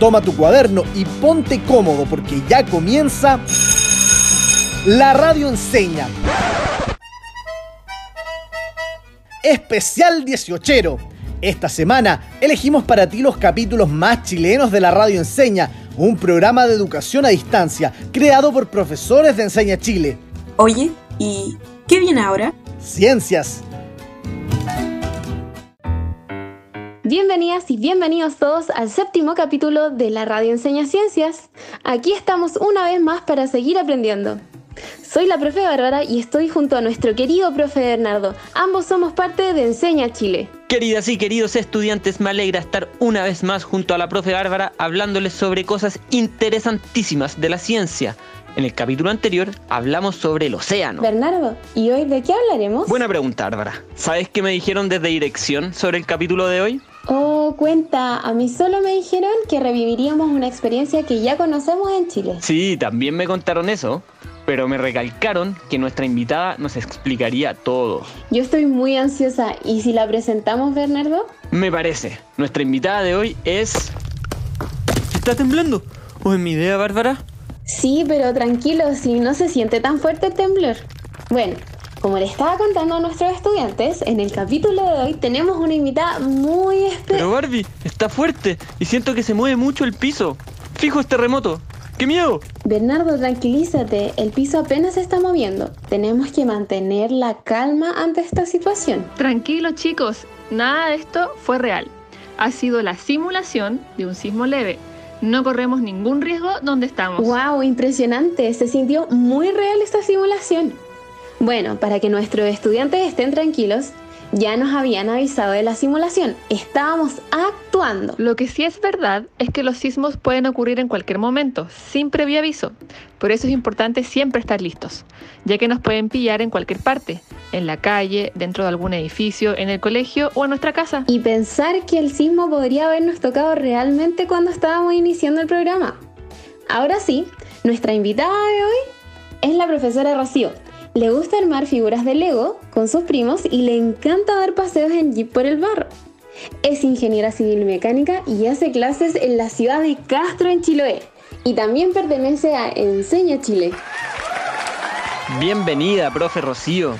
Toma tu cuaderno y ponte cómodo porque ya comienza La Radio Enseña. Especial 18. Esta semana elegimos para ti los capítulos más chilenos de la Radio Enseña, un programa de educación a distancia creado por profesores de Enseña Chile. Oye, ¿y qué viene ahora? Ciencias. Bienvenidas y bienvenidos todos al séptimo capítulo de la Radio Enseña Ciencias. Aquí estamos una vez más para seguir aprendiendo. Soy la profe Bárbara y estoy junto a nuestro querido profe Bernardo. Ambos somos parte de Enseña Chile. Queridas y queridos estudiantes, me alegra estar una vez más junto a la profe Bárbara hablándoles sobre cosas interesantísimas de la ciencia. En el capítulo anterior hablamos sobre el océano. Bernardo, ¿y hoy de qué hablaremos? Buena pregunta, Bárbara. ¿Sabes qué me dijeron desde dirección sobre el capítulo de hoy? Oh, cuenta, a mí solo me dijeron que reviviríamos una experiencia que ya conocemos en Chile. Sí, también me contaron eso, pero me recalcaron que nuestra invitada nos explicaría todo. Yo estoy muy ansiosa, ¿y si la presentamos, Bernardo? Me parece. Nuestra invitada de hoy es... ¿Está temblando? ¿O es mi idea, Bárbara? Sí, pero tranquilo, si no se siente tan fuerte el temblor. Bueno, como le estaba contando a nuestros estudiantes, en el capítulo de hoy tenemos una invitada muy especial. Pero Barbie, está fuerte y siento que se mueve mucho el piso. Fijo, es terremoto. ¡Qué miedo! Bernardo, tranquilízate, el piso apenas se está moviendo. Tenemos que mantener la calma ante esta situación. Tranquilos chicos, nada de esto fue real. Ha sido la simulación de un sismo leve. No corremos ningún riesgo donde estamos. ¡Wow! Impresionante. Se sintió muy real esta simulación. Bueno, para que nuestros estudiantes estén tranquilos, ya nos habían avisado de la simulación. Estábamos actuando. Lo que sí es verdad es que los sismos pueden ocurrir en cualquier momento, sin previo aviso. Por eso es importante siempre estar listos, ya que nos pueden pillar en cualquier parte, en la calle, dentro de algún edificio, en el colegio o en nuestra casa. Y pensar que el sismo podría habernos tocado realmente cuando estábamos iniciando el programa. Ahora sí, nuestra invitada de hoy es la profesora Rocío le gusta armar figuras de Lego con sus primos y le encanta dar paseos en jeep por el barro. Es ingeniera civil mecánica y hace clases en la ciudad de Castro, en Chiloé. Y también pertenece a Enseña Chile. Bienvenida, profe Rocío.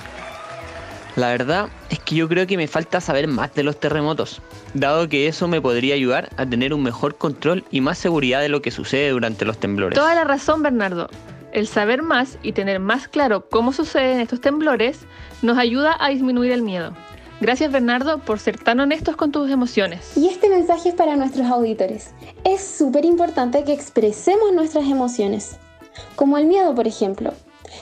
La verdad es que yo creo que me falta saber más de los terremotos, dado que eso me podría ayudar a tener un mejor control y más seguridad de lo que sucede durante los temblores. Toda la razón, Bernardo. El saber más y tener más claro cómo suceden estos temblores nos ayuda a disminuir el miedo. Gracias Bernardo por ser tan honestos con tus emociones. Y este mensaje es para nuestros auditores. Es súper importante que expresemos nuestras emociones, como el miedo por ejemplo,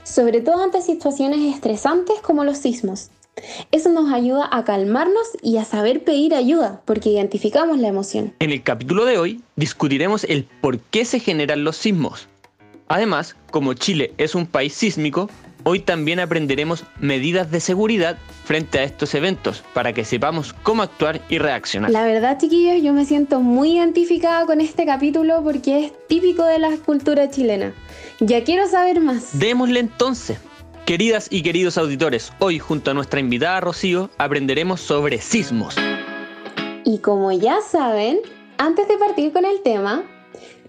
sobre todo ante situaciones estresantes como los sismos. Eso nos ayuda a calmarnos y a saber pedir ayuda, porque identificamos la emoción. En el capítulo de hoy discutiremos el por qué se generan los sismos, Además, como Chile es un país sísmico, hoy también aprenderemos medidas de seguridad frente a estos eventos para que sepamos cómo actuar y reaccionar. La verdad, chiquillos, yo me siento muy identificada con este capítulo porque es típico de la cultura chilena. Ya quiero saber más. Démosle entonces. Queridas y queridos auditores, hoy junto a nuestra invitada Rocío aprenderemos sobre sismos. Y como ya saben, antes de partir con el tema,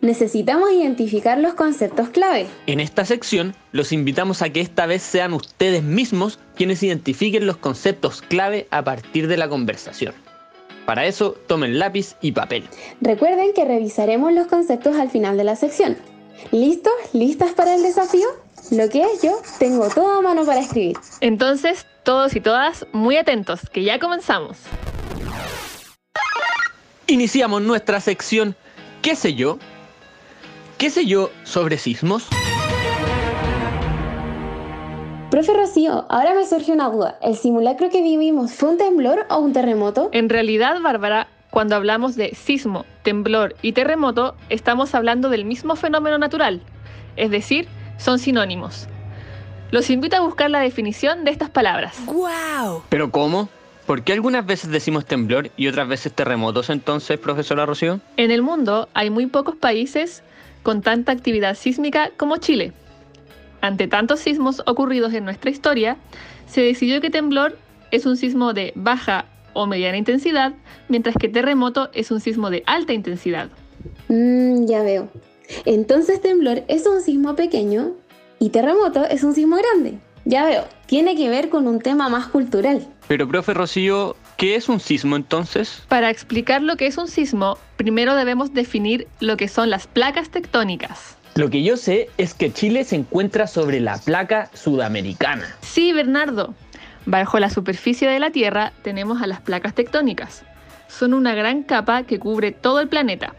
necesitamos identificar los conceptos clave. En esta sección los invitamos a que esta vez sean ustedes mismos quienes identifiquen los conceptos clave a partir de la conversación. Para eso, tomen lápiz y papel. Recuerden que revisaremos los conceptos al final de la sección. ¿Listos? ¿Listas para el desafío? Lo que es yo, tengo todo a mano para escribir. Entonces, todos y todas, muy atentos, que ya comenzamos. Iniciamos nuestra sección ¿Qué sé yo? ¿Qué sé yo sobre sismos? Profe Rocío, ahora me surge una duda. ¿El simulacro que vivimos fue un temblor o un terremoto? En realidad, Bárbara, cuando hablamos de sismo, temblor y terremoto, estamos hablando del mismo fenómeno natural, es decir, son sinónimos. Los invito a buscar la definición de estas palabras. ¡Guau! ¿Pero cómo? ¿Por qué algunas veces decimos temblor y otras veces terremotos entonces, profesora Rocío? En el mundo hay muy pocos países con tanta actividad sísmica como Chile. Ante tantos sismos ocurridos en nuestra historia, se decidió que temblor es un sismo de baja o mediana intensidad, mientras que terremoto es un sismo de alta intensidad. Mmm, ya veo. Entonces temblor es un sismo pequeño y terremoto es un sismo grande. Ya veo, tiene que ver con un tema más cultural. Pero, profe Rocío, ¿qué es un sismo entonces? Para explicar lo que es un sismo, primero debemos definir lo que son las placas tectónicas. Lo que yo sé es que Chile se encuentra sobre la placa sudamericana. Sí, Bernardo. Bajo la superficie de la Tierra tenemos a las placas tectónicas. Son una gran capa que cubre todo el planeta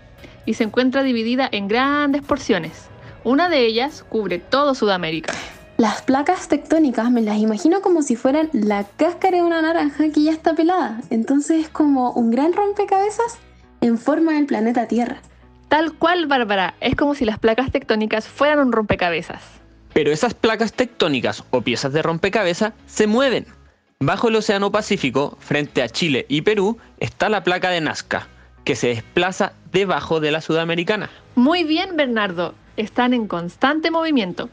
y se encuentra dividida en grandes porciones. Una de ellas cubre todo Sudamérica. Las placas tectónicas me las imagino como si fueran la cáscara de una naranja que ya está pelada. Entonces es como un gran rompecabezas en forma del planeta Tierra. Tal cual, Bárbara, es como si las placas tectónicas fueran un rompecabezas. Pero esas placas tectónicas o piezas de rompecabezas se mueven. Bajo el Océano Pacífico, frente a Chile y Perú, está la placa de Nazca, que se desplaza debajo de la sudamericana. Muy bien, Bernardo, están en constante movimiento.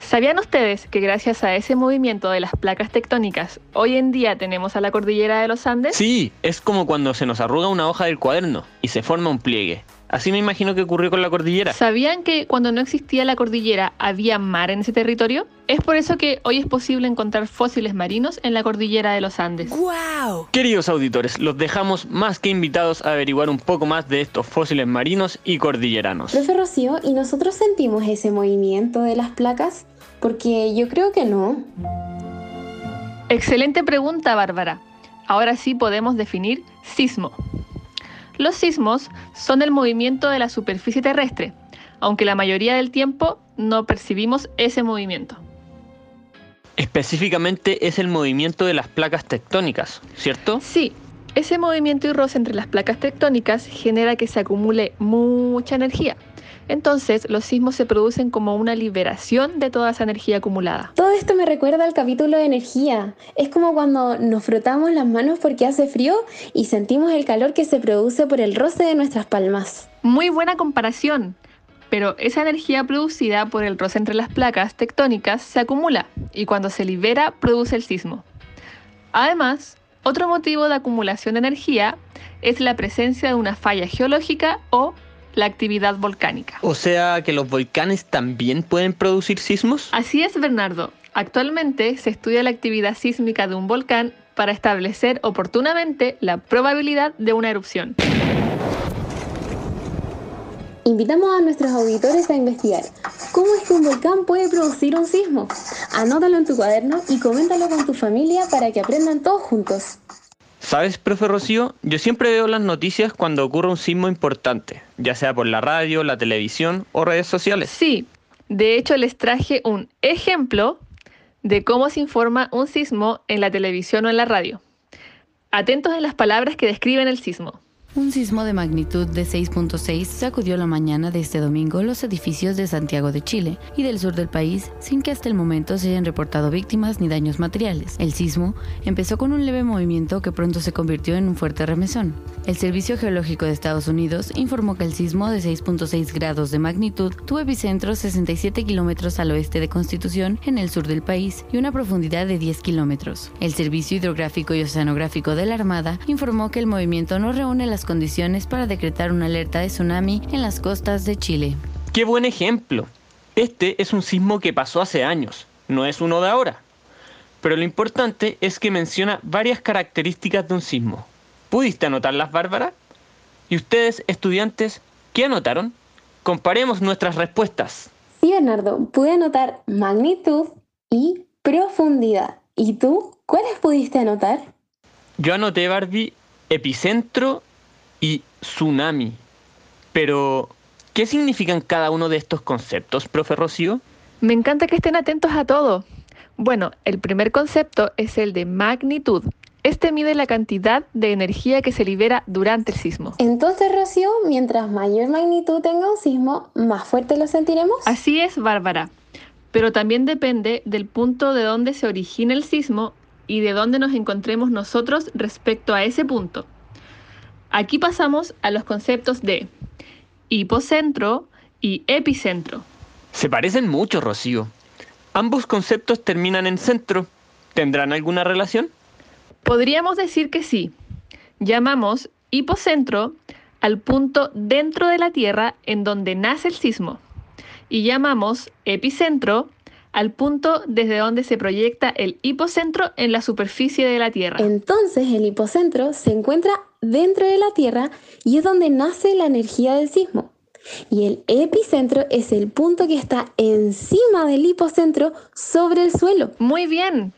¿Sabían ustedes que gracias a ese movimiento de las placas tectónicas, hoy en día tenemos a la cordillera de los Andes? Sí, es como cuando se nos arruga una hoja del cuaderno y se forma un pliegue. Así me imagino que ocurrió con la cordillera. ¿Sabían que cuando no existía la cordillera había mar en ese territorio? Es por eso que hoy es posible encontrar fósiles marinos en la cordillera de los Andes. ¡Wow! Queridos auditores, los dejamos más que invitados a averiguar un poco más de estos fósiles marinos y cordilleranos. Profe Rocío, ¿y nosotros sentimos ese movimiento de las placas? Porque yo creo que no. Excelente pregunta, Bárbara. Ahora sí podemos definir sismo. Los sismos son el movimiento de la superficie terrestre, aunque la mayoría del tiempo no percibimos ese movimiento. Específicamente es el movimiento de las placas tectónicas, ¿cierto? Sí, ese movimiento y roce entre las placas tectónicas genera que se acumule mucha energía. Entonces, los sismos se producen como una liberación de toda esa energía acumulada. Todo esto me recuerda al capítulo de energía. Es como cuando nos frotamos las manos porque hace frío y sentimos el calor que se produce por el roce de nuestras palmas. Muy buena comparación. Pero esa energía producida por el roce entre las placas tectónicas se acumula y cuando se libera produce el sismo. Además, otro motivo de acumulación de energía es la presencia de una falla geológica o la actividad volcánica. O sea que los volcanes también pueden producir sismos. Así es, Bernardo. Actualmente se estudia la actividad sísmica de un volcán para establecer oportunamente la probabilidad de una erupción. Invitamos a nuestros auditores a investigar cómo es que un volcán puede producir un sismo. Anótalo en tu cuaderno y coméntalo con tu familia para que aprendan todos juntos. ¿Sabes, profe Rocío? Yo siempre veo las noticias cuando ocurre un sismo importante, ya sea por la radio, la televisión o redes sociales. Sí, de hecho les traje un ejemplo de cómo se informa un sismo en la televisión o en la radio. Atentos en las palabras que describen el sismo. Un sismo de magnitud de 6.6 sacudió la mañana de este domingo los edificios de Santiago de Chile y del sur del país sin que hasta el momento se hayan reportado víctimas ni daños materiales. El sismo empezó con un leve movimiento que pronto se convirtió en un fuerte remesón. El Servicio Geológico de Estados Unidos informó que el sismo de 6.6 grados de magnitud tuvo epicentro 67 kilómetros al oeste de Constitución en el sur del país y una profundidad de 10 kilómetros. El Servicio Hidrográfico y Oceanográfico de la Armada informó que el movimiento no reúne las condiciones para decretar una alerta de tsunami en las costas de Chile. ¡Qué buen ejemplo! Este es un sismo que pasó hace años, no es uno de ahora. Pero lo importante es que menciona varias características de un sismo. ¿Pudiste anotarlas, Bárbara? ¿Y ustedes, estudiantes, qué anotaron? Comparemos nuestras respuestas. Sí, Bernardo, pude anotar magnitud y profundidad. ¿Y tú? ¿Cuáles pudiste anotar? Yo anoté, Barbie, epicentro y tsunami. Pero, ¿qué significan cada uno de estos conceptos, profe Rocío? Me encanta que estén atentos a todo. Bueno, el primer concepto es el de magnitud. Este mide la cantidad de energía que se libera durante el sismo. Entonces, Rocío, mientras mayor magnitud tenga un sismo, más fuerte lo sentiremos. Así es, Bárbara. Pero también depende del punto de donde se origina el sismo y de dónde nos encontremos nosotros respecto a ese punto. Aquí pasamos a los conceptos de hipocentro y epicentro. Se parecen mucho, Rocío. Ambos conceptos terminan en centro. ¿Tendrán alguna relación? Podríamos decir que sí. Llamamos hipocentro al punto dentro de la Tierra en donde nace el sismo. Y llamamos epicentro al punto desde donde se proyecta el hipocentro en la superficie de la Tierra. Entonces el hipocentro se encuentra dentro de la Tierra y es donde nace la energía del sismo. Y el epicentro es el punto que está encima del hipocentro sobre el suelo. Muy bien.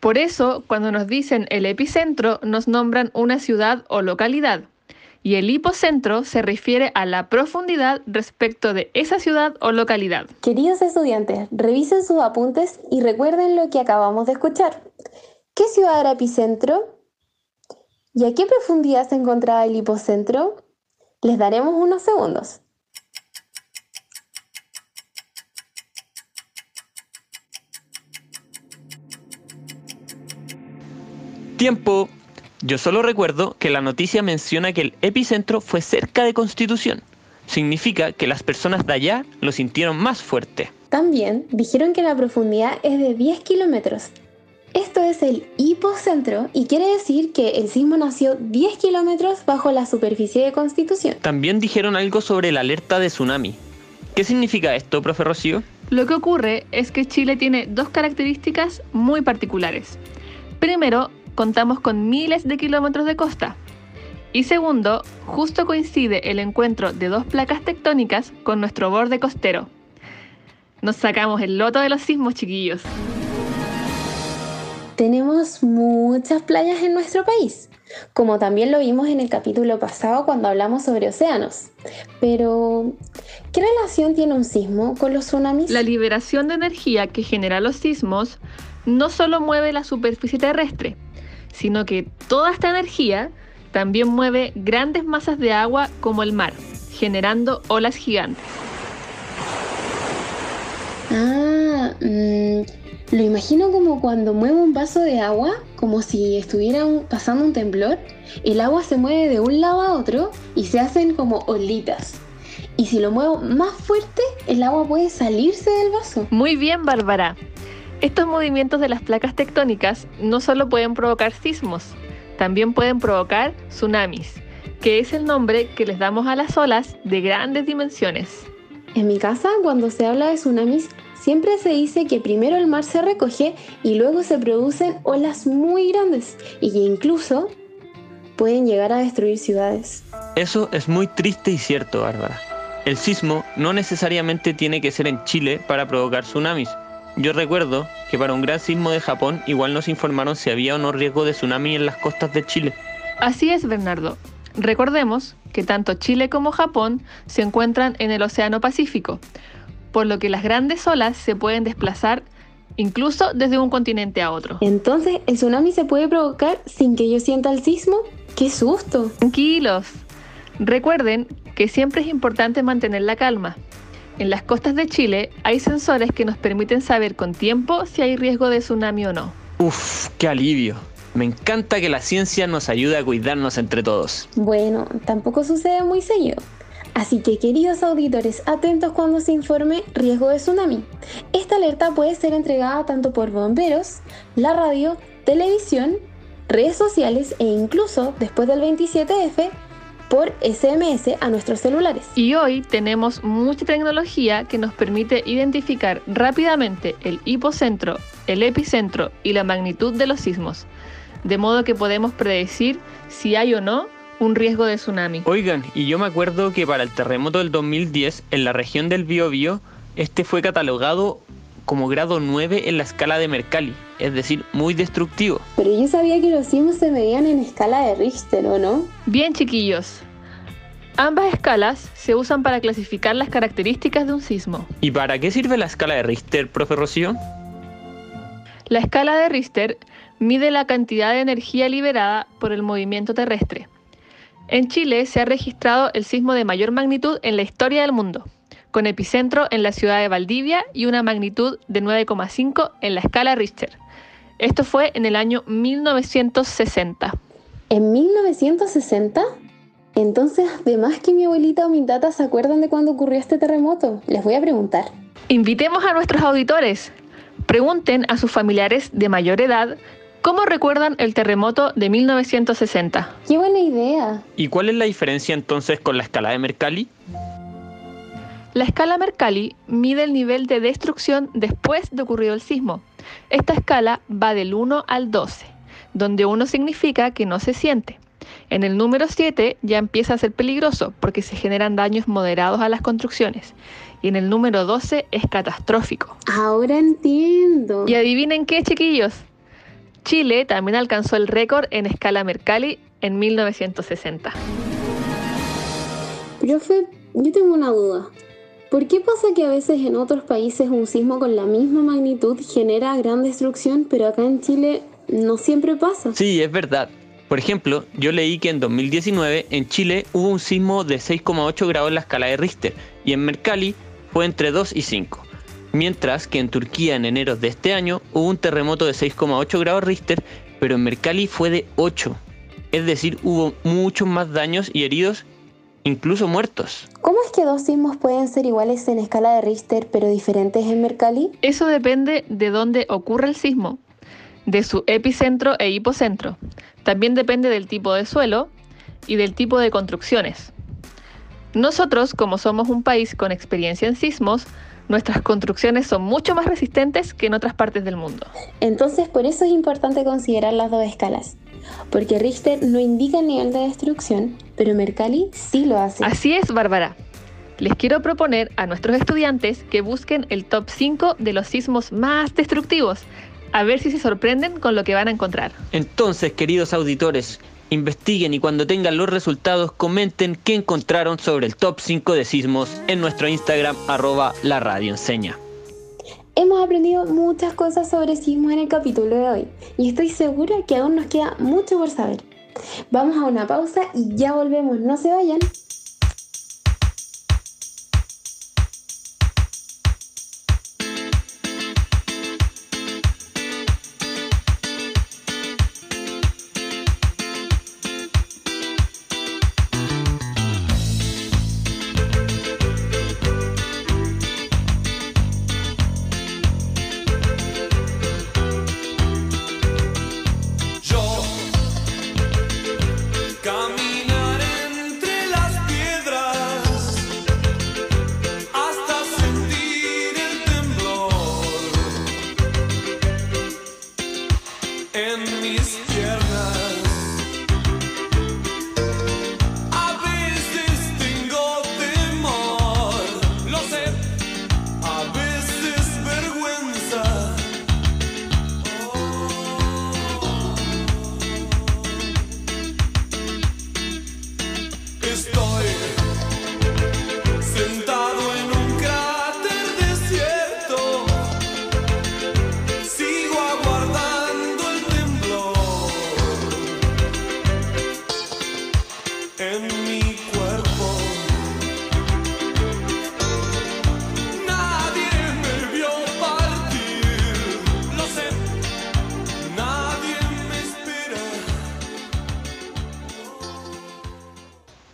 Por eso, cuando nos dicen el epicentro, nos nombran una ciudad o localidad. Y el hipocentro se refiere a la profundidad respecto de esa ciudad o localidad. Queridos estudiantes, revisen sus apuntes y recuerden lo que acabamos de escuchar. ¿Qué ciudad era epicentro? ¿Y a qué profundidad se encontraba el hipocentro? Les daremos unos segundos. Tiempo. Yo solo recuerdo que la noticia menciona que el epicentro fue cerca de Constitución. Significa que las personas de allá lo sintieron más fuerte. También dijeron que la profundidad es de 10 kilómetros. Esto es el hipocentro y quiere decir que el sismo nació 10 kilómetros bajo la superficie de Constitución. También dijeron algo sobre la alerta de tsunami. ¿Qué significa esto, profe Rocío? Lo que ocurre es que Chile tiene dos características muy particulares. Primero, contamos con miles de kilómetros de costa. Y segundo, justo coincide el encuentro de dos placas tectónicas con nuestro borde costero. Nos sacamos el loto de los sismos, chiquillos. Tenemos muchas playas en nuestro país, como también lo vimos en el capítulo pasado cuando hablamos sobre océanos. Pero, ¿qué relación tiene un sismo con los tsunamis? La liberación de energía que genera los sismos no solo mueve la superficie terrestre, sino que toda esta energía también mueve grandes masas de agua como el mar, generando olas gigantes. Ah, mm, lo imagino como cuando muevo un vaso de agua, como si estuviera pasando un temblor. El agua se mueve de un lado a otro y se hacen como olitas. Y si lo muevo más fuerte, el agua puede salirse del vaso. Muy bien, Bárbara. Estos movimientos de las placas tectónicas no solo pueden provocar sismos, también pueden provocar tsunamis, que es el nombre que les damos a las olas de grandes dimensiones. En mi casa, cuando se habla de tsunamis, siempre se dice que primero el mar se recoge y luego se producen olas muy grandes y que incluso pueden llegar a destruir ciudades. Eso es muy triste y cierto, Bárbara. El sismo no necesariamente tiene que ser en Chile para provocar tsunamis. Yo recuerdo que para un gran sismo de Japón igual nos informaron si había o no riesgo de tsunami en las costas de Chile. Así es, Bernardo. Recordemos que tanto Chile como Japón se encuentran en el Océano Pacífico, por lo que las grandes olas se pueden desplazar incluso desde un continente a otro. Entonces, ¿el tsunami se puede provocar sin que yo sienta el sismo? ¡Qué susto! Tranquilos. Recuerden que siempre es importante mantener la calma. En las costas de Chile hay sensores que nos permiten saber con tiempo si hay riesgo de tsunami o no. Uf, qué alivio. Me encanta que la ciencia nos ayude a cuidarnos entre todos. Bueno, tampoco sucede muy seguido. Así que queridos auditores, atentos cuando se informe riesgo de tsunami. Esta alerta puede ser entregada tanto por bomberos, la radio, televisión, redes sociales e incluso después del 27F por SMS a nuestros celulares. Y hoy tenemos mucha tecnología que nos permite identificar rápidamente el hipocentro, el epicentro y la magnitud de los sismos, de modo que podemos predecir si hay o no un riesgo de tsunami. Oigan, y yo me acuerdo que para el terremoto del 2010 en la región del Biobío, este fue catalogado como grado 9 en la escala de Mercalli, es decir, muy destructivo. Pero yo sabía que los sismos se medían en escala de Richter, ¿o no? Bien, chiquillos. Ambas escalas se usan para clasificar las características de un sismo. ¿Y para qué sirve la escala de Richter, profe Rocío? La escala de Richter mide la cantidad de energía liberada por el movimiento terrestre. En Chile se ha registrado el sismo de mayor magnitud en la historia del mundo, con epicentro en la ciudad de Valdivia y una magnitud de 9,5 en la escala Richter. Esto fue en el año 1960. ¿En 1960? Entonces, además que mi abuelita o mi tata se acuerdan de cuando ocurrió este terremoto, les voy a preguntar. Invitemos a nuestros auditores. Pregunten a sus familiares de mayor edad ¿Cómo recuerdan el terremoto de 1960? ¡Qué buena idea! ¿Y cuál es la diferencia entonces con la escala de Mercalli? La escala Mercalli mide el nivel de destrucción después de ocurrido el sismo. Esta escala va del 1 al 12, donde 1 significa que no se siente. En el número 7 ya empieza a ser peligroso porque se generan daños moderados a las construcciones. Y en el número 12 es catastrófico. Ahora entiendo. Y adivinen qué, chiquillos. Chile también alcanzó el récord en escala Mercalli en 1960. Profe, yo tengo una duda. ¿Por qué pasa que a veces en otros países un sismo con la misma magnitud genera gran destrucción, pero acá en Chile no siempre pasa? Sí, es verdad. Por ejemplo, yo leí que en 2019 en Chile hubo un sismo de 6,8 grados en la escala de Richter y en Mercalli fue entre 2 y 5. Mientras que en Turquía en enero de este año hubo un terremoto de 6,8 grados Richter, pero en Mercalli fue de 8. Es decir, hubo muchos más daños y heridos, incluso muertos. ¿Cómo es que dos sismos pueden ser iguales en escala de Richter pero diferentes en Mercalli? Eso depende de dónde ocurre el sismo, de su epicentro e hipocentro. También depende del tipo de suelo y del tipo de construcciones. Nosotros, como somos un país con experiencia en sismos, nuestras construcciones son mucho más resistentes que en otras partes del mundo. Entonces, por eso es importante considerar las dos escalas. Porque Richter no indica el nivel de destrucción, pero Mercalli sí lo hace. Así es, Bárbara. Les quiero proponer a nuestros estudiantes que busquen el top 5 de los sismos más destructivos, a ver si se sorprenden con lo que van a encontrar. Entonces, queridos auditores, investiguen y cuando tengan los resultados comenten qué encontraron sobre el top 5 de sismos en nuestro Instagram arroba la radio enseña. Hemos aprendido muchas cosas sobre sismos en el capítulo de hoy y estoy segura que aún nos queda mucho por saber. Vamos a una pausa y ya volvemos, no se vayan.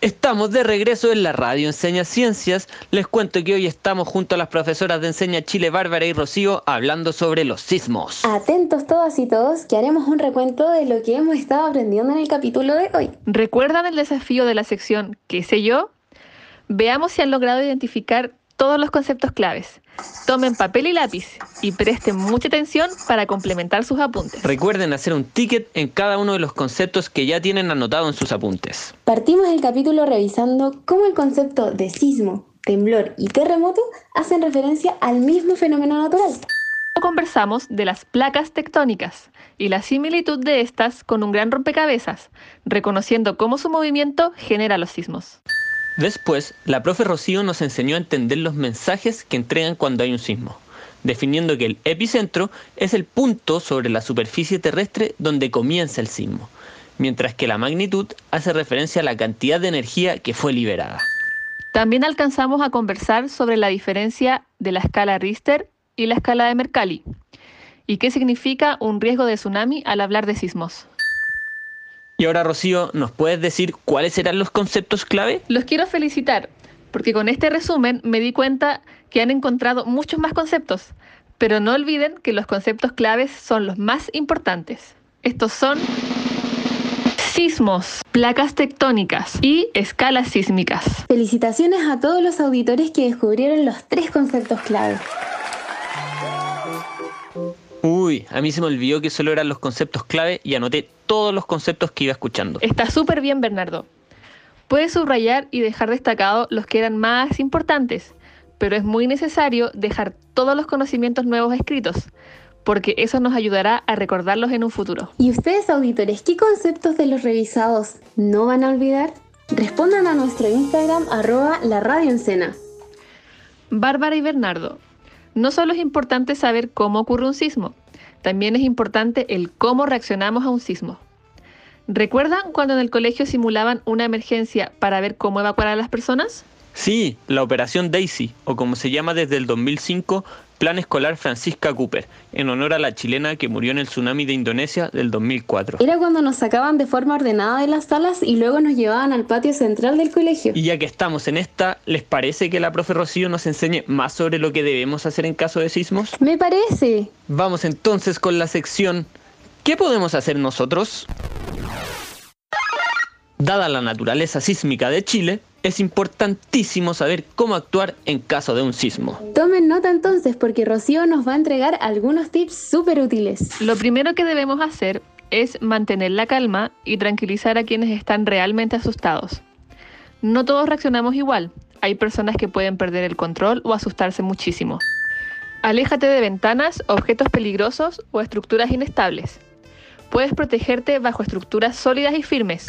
Estamos de regreso en la radio Enseña Ciencias. Les cuento que hoy estamos junto a las profesoras de Enseña Chile, Bárbara y Rocío, hablando sobre los sismos. Atentos todas y todos que haremos un recuento de lo que hemos estado aprendiendo en el capítulo de hoy. ¿Recuerdan el desafío de la sección ¿Qué sé yo? Veamos si han logrado identificar todos los conceptos claves. Tomen papel y lápiz y presten mucha atención para complementar sus apuntes. Recuerden hacer un ticket en cada uno de los conceptos que ya tienen anotado en sus apuntes. Partimos el capítulo revisando cómo el concepto de sismo, temblor y terremoto hacen referencia al mismo fenómeno natural. Conversamos de las placas tectónicas y la similitud de estas con un gran rompecabezas, reconociendo cómo su movimiento genera los sismos. Después, la profe Rocío nos enseñó a entender los mensajes que entregan cuando hay un sismo, definiendo que el epicentro es el punto sobre la superficie terrestre donde comienza el sismo, mientras que la magnitud hace referencia a la cantidad de energía que fue liberada. También alcanzamos a conversar sobre la diferencia de la escala Richter y la escala de Mercalli, y qué significa un riesgo de tsunami al hablar de sismos. Y ahora, Rocío, ¿nos puedes decir cuáles serán los conceptos clave? Los quiero felicitar, porque con este resumen me di cuenta que han encontrado muchos más conceptos, pero no olviden que los conceptos claves son los más importantes. Estos son sismos, placas tectónicas y escalas sísmicas. Felicitaciones a todos los auditores que descubrieron los tres conceptos clave. Uy, a mí se me olvidó que solo eran los conceptos clave y anoté todos los conceptos que iba escuchando. Está súper bien, Bernardo. Puedes subrayar y dejar destacado los que eran más importantes, pero es muy necesario dejar todos los conocimientos nuevos escritos, porque eso nos ayudará a recordarlos en un futuro. ¿Y ustedes, auditores, qué conceptos de los revisados no van a olvidar? Respondan a nuestro Instagram arroba la radio. Bárbara y Bernardo, no solo es importante saber cómo ocurre un sismo, también es importante el cómo reaccionamos a un sismo. ¿Recuerdan cuando en el colegio simulaban una emergencia para ver cómo evacuar a las personas? Sí, la Operación Daisy, o como se llama desde el 2005, Plan Escolar Francisca Cooper, en honor a la chilena que murió en el tsunami de Indonesia del 2004. Era cuando nos sacaban de forma ordenada de las salas y luego nos llevaban al patio central del colegio. Y ya que estamos en esta, ¿les parece que la profe Rocío nos enseñe más sobre lo que debemos hacer en caso de sismos? Me parece. Vamos entonces con la sección ¿Qué podemos hacer nosotros? Dada la naturaleza sísmica de Chile, es importantísimo saber cómo actuar en caso de un sismo. Tomen nota entonces porque Rocío nos va a entregar algunos tips súper útiles. Lo primero que debemos hacer es mantener la calma y tranquilizar a quienes están realmente asustados. No todos reaccionamos igual. Hay personas que pueden perder el control o asustarse muchísimo. Aléjate de ventanas, objetos peligrosos o estructuras inestables. Puedes protegerte bajo estructuras sólidas y firmes.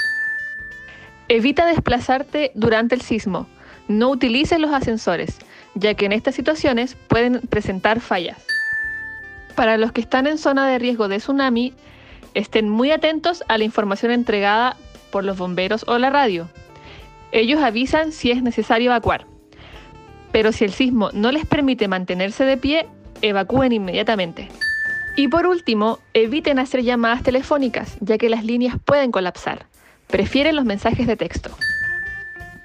Evita desplazarte durante el sismo. No utilices los ascensores, ya que en estas situaciones pueden presentar fallas. Para los que están en zona de riesgo de tsunami, estén muy atentos a la información entregada por los bomberos o la radio. Ellos avisan si es necesario evacuar. Pero si el sismo no les permite mantenerse de pie, evacúen inmediatamente. Y por último, eviten hacer llamadas telefónicas, ya que las líneas pueden colapsar. Prefieren los mensajes de texto.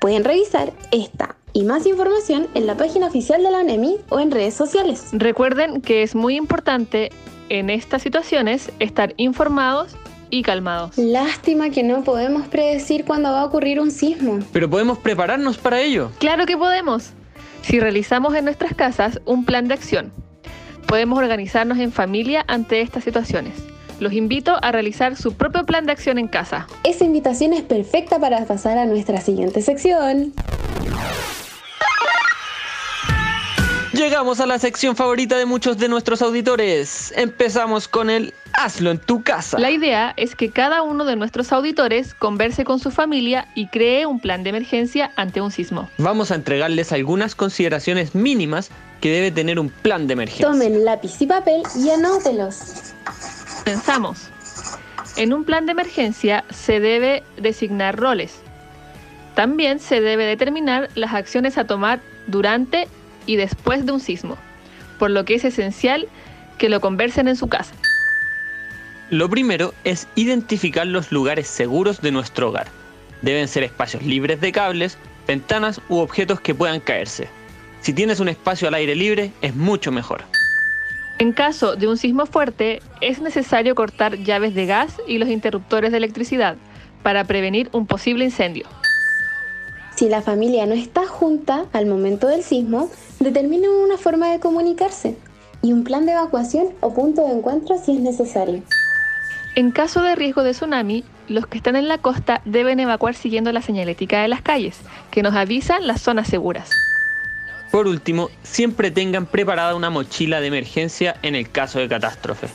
Pueden revisar esta y más información en la página oficial de la ONEMI o en redes sociales. Recuerden que es muy importante en estas situaciones estar informados y calmados. Lástima que no podemos predecir cuándo va a ocurrir un sismo. Pero podemos prepararnos para ello. Claro que podemos. Si realizamos en nuestras casas un plan de acción, podemos organizarnos en familia ante estas situaciones. Los invito a realizar su propio plan de acción en casa. Esa invitación es perfecta para pasar a nuestra siguiente sección. Llegamos a la sección favorita de muchos de nuestros auditores. Empezamos con el Hazlo en tu casa. La idea es que cada uno de nuestros auditores converse con su familia y cree un plan de emergencia ante un sismo. Vamos a entregarles algunas consideraciones mínimas que debe tener un plan de emergencia. Tomen lápiz y papel y anótelos. Pensamos. En un plan de emergencia se debe designar roles. También se debe determinar las acciones a tomar durante y después de un sismo, por lo que es esencial que lo conversen en su casa. Lo primero es identificar los lugares seguros de nuestro hogar. Deben ser espacios libres de cables, ventanas u objetos que puedan caerse. Si tienes un espacio al aire libre, es mucho mejor. En caso de un sismo fuerte, es necesario cortar llaves de gas y los interruptores de electricidad para prevenir un posible incendio. Si la familia no está junta al momento del sismo, determinen una forma de comunicarse y un plan de evacuación o punto de encuentro si es necesario. En caso de riesgo de tsunami, los que están en la costa deben evacuar siguiendo la señalética de las calles, que nos avisan las zonas seguras. Por último, siempre tengan preparada una mochila de emergencia en el caso de catástrofe.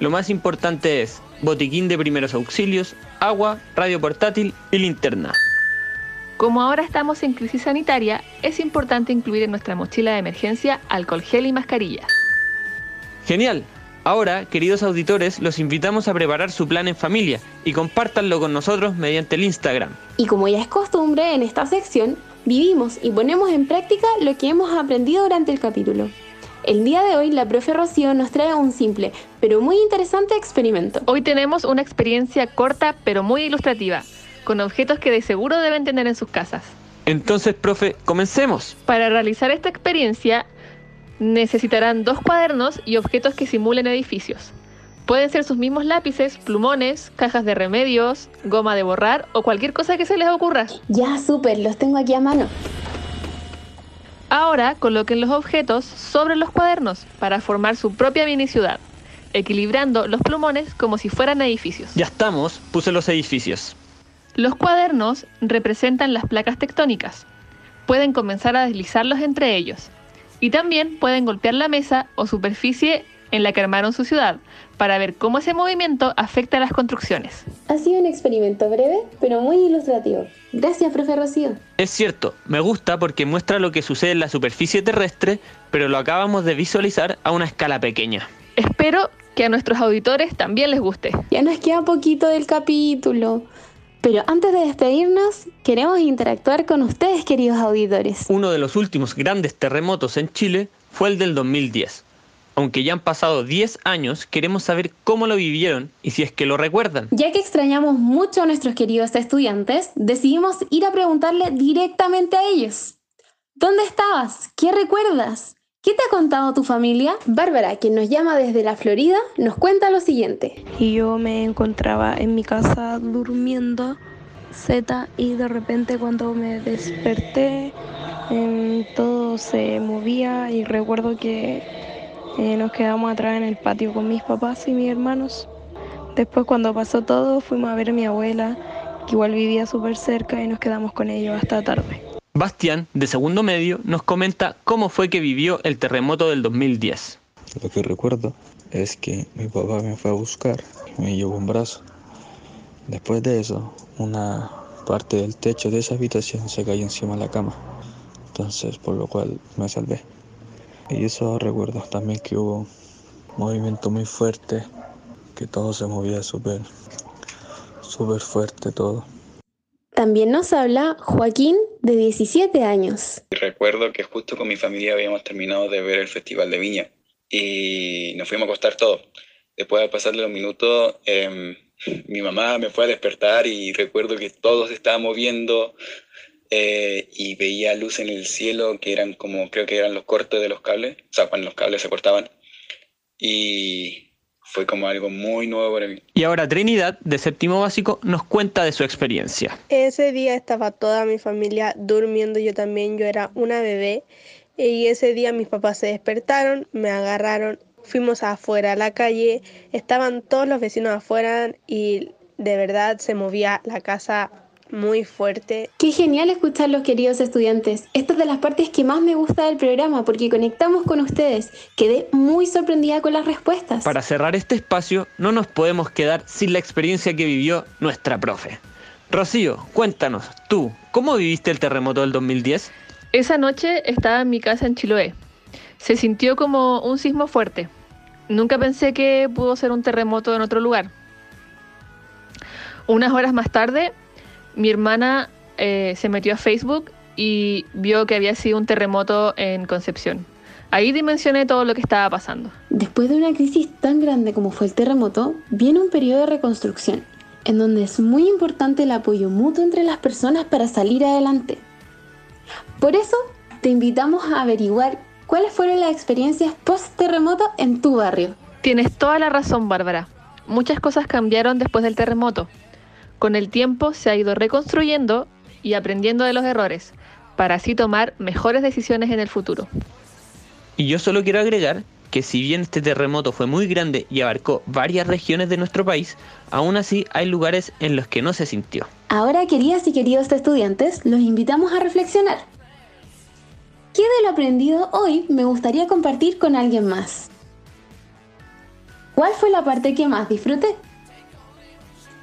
Lo más importante es botiquín de primeros auxilios, agua, radio portátil y linterna. Como ahora estamos en crisis sanitaria, es importante incluir en nuestra mochila de emergencia alcohol gel y mascarilla. Genial. Ahora, queridos auditores, los invitamos a preparar su plan en familia y compártanlo con nosotros mediante el Instagram. Y como ya es costumbre en esta sección, vivimos y ponemos en práctica lo que hemos aprendido durante el capítulo. El día de hoy la profe Rocío nos trae un simple, pero muy interesante experimento. Hoy tenemos una experiencia corta pero muy ilustrativa, con objetos que de seguro deben tener en sus casas. Entonces, profe, comencemos. Para realizar esta experiencia necesitarán dos cuadernos y objetos que simulen edificios. Pueden ser sus mismos lápices, plumones, cajas de remedios, goma de borrar o cualquier cosa que se les ocurra. Ya, súper, los tengo aquí a mano. Ahora coloquen los objetos sobre los cuadernos para formar su propia mini ciudad, equilibrando los plumones como si fueran edificios. Ya estamos, puse los edificios. Los cuadernos representan las placas tectónicas. Pueden comenzar a deslizarlos entre ellos. Y también pueden golpear la mesa o superficie en la que armaron su ciudad para ver cómo ese movimiento afecta a las construcciones. Ha sido un experimento breve, pero muy ilustrativo. Gracias, profe Rocío. Es cierto, me gusta porque muestra lo que sucede en la superficie terrestre, pero lo acabamos de visualizar a una escala pequeña. Espero que a nuestros auditores también les guste. Ya nos queda poquito del capítulo. Pero antes de despedirnos, queremos interactuar con ustedes, queridos auditores. Uno de los últimos grandes terremotos en Chile fue el del 2010. Aunque ya han pasado 10 años, queremos saber cómo lo vivieron y si es que lo recuerdan. Ya que extrañamos mucho a nuestros queridos estudiantes, decidimos ir a preguntarle directamente a ellos. ¿Dónde estabas? ¿Qué recuerdas? ¿Qué te ha contado tu familia? Bárbara, quien nos llama desde la Florida, nos cuenta lo siguiente. y yo me encontraba en mi casa durmiendo Z y de repente cuando me desperté em, todo se movía y recuerdo que eh, nos quedamos atrás en el patio con mis papás y mis hermanos. Después cuando pasó todo fuimos a ver a mi abuela que igual vivía súper cerca y nos quedamos con ellos hasta tarde. Bastián, de segundo medio, nos comenta cómo fue que vivió el terremoto del 2010. Lo que recuerdo es que mi papá me fue a buscar y me llevó un brazo. Después de eso, una parte del techo de esa habitación se cayó encima de la cama. Entonces, por lo cual me salvé. Y eso recuerdo también que hubo movimiento muy fuerte, que todo se movía súper, súper fuerte todo. También nos habla Joaquín, de 17 años. Recuerdo que justo con mi familia habíamos terminado de ver el Festival de Viña y nos fuimos a acostar todos. Después de pasar los minutos, em, mi mamá me fue a despertar y recuerdo que todo se estaba moviendo eh, y veía luz en el cielo que eran como, creo que eran los cortes de los cables, o sea, cuando los cables se cortaban. Y fue como algo muy nuevo para mí. Y ahora Trinidad, de séptimo básico, nos cuenta de su experiencia. Ese día estaba toda mi familia durmiendo, yo también, yo era una bebé. Y ese día mis papás se despertaron, me agarraron, fuimos afuera a la calle, estaban todos los vecinos afuera y de verdad se movía la casa muy fuerte. Qué genial escucharlos, queridos estudiantes. Esta es de las partes que más me gusta del programa porque conectamos con ustedes. Quedé muy sorprendida con las respuestas. Para cerrar este espacio, no nos podemos quedar sin la experiencia que vivió nuestra profe. Rocío, cuéntanos, tú, ¿cómo viviste el terremoto del 2010? Esa noche estaba en mi casa en Chiloé. Se sintió como un sismo fuerte. Nunca pensé que pudo ser un terremoto en otro lugar. Unas horas más tarde, mi hermana eh, se metió a Facebook y vio que había sido un terremoto en Concepción. Ahí dimensioné todo lo que estaba pasando. Después de una crisis tan grande como fue el terremoto, viene un periodo de reconstrucción, en donde es muy importante el apoyo mutuo entre las personas para salir adelante. Por eso, te invitamos a averiguar cuáles fueron las experiencias post-terremoto en tu barrio. Tienes toda la razón, Bárbara. Muchas cosas cambiaron después del terremoto. Con el tiempo se ha ido reconstruyendo y aprendiendo de los errores, para así tomar mejores decisiones en el futuro. Y yo solo quiero agregar que si bien este terremoto fue muy grande y abarcó varias regiones de nuestro país, aún así hay lugares en los que no se sintió. Ahora, queridas y queridos estudiantes, los invitamos a reflexionar. ¿Qué de lo aprendido hoy me gustaría compartir con alguien más? ¿Cuál fue la parte que más disfruté?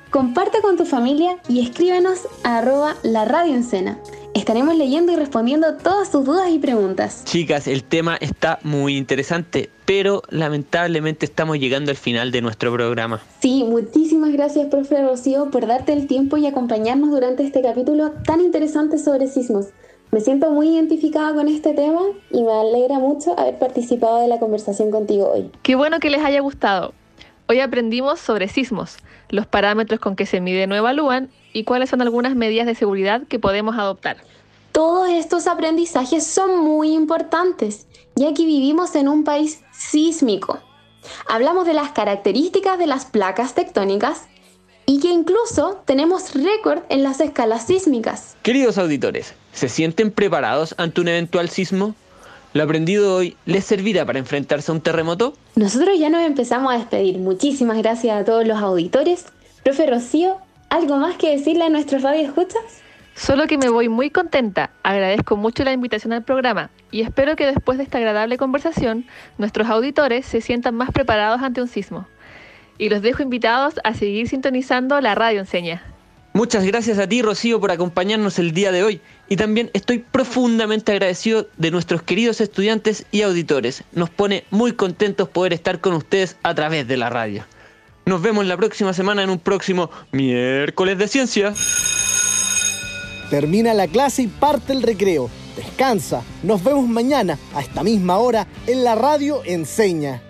Comparte con tu familia y escríbenos a arroba la radio. Estaremos leyendo y respondiendo todas tus dudas y preguntas. Chicas, el tema está muy interesante, pero lamentablemente estamos llegando al final de nuestro programa. Sí, muchísimas gracias, profe Rocío, por darte el tiempo y acompañarnos durante este capítulo tan interesante sobre sismos. Me siento muy identificada con este tema y me alegra mucho haber participado de la conversación contigo hoy. Qué bueno que les haya gustado. Hoy aprendimos sobre sismos, los parámetros con que se miden o evalúan y cuáles son algunas medidas de seguridad que podemos adoptar. Todos estos aprendizajes son muy importantes, ya que vivimos en un país sísmico. Hablamos de las características de las placas tectónicas y que incluso tenemos récord en las escalas sísmicas. Queridos auditores, ¿se sienten preparados ante un eventual sismo? ¿Lo aprendido hoy les servirá para enfrentarse a un terremoto? Nosotros ya nos empezamos a despedir. Muchísimas gracias a todos los auditores. Profe Rocío, ¿algo más que decirle a nuestros radioescuchas? Solo que me voy muy contenta, agradezco mucho la invitación al programa y espero que después de esta agradable conversación nuestros auditores se sientan más preparados ante un sismo. Y los dejo invitados a seguir sintonizando la radio enseña. Muchas gracias a ti, Rocío, por acompañarnos el día de hoy. Y también estoy profundamente agradecido de nuestros queridos estudiantes y auditores. Nos pone muy contentos poder estar con ustedes a través de la radio. Nos vemos la próxima semana en un próximo miércoles de ciencia. Termina la clase y parte el recreo. Descansa. Nos vemos mañana a esta misma hora en la radio Enseña.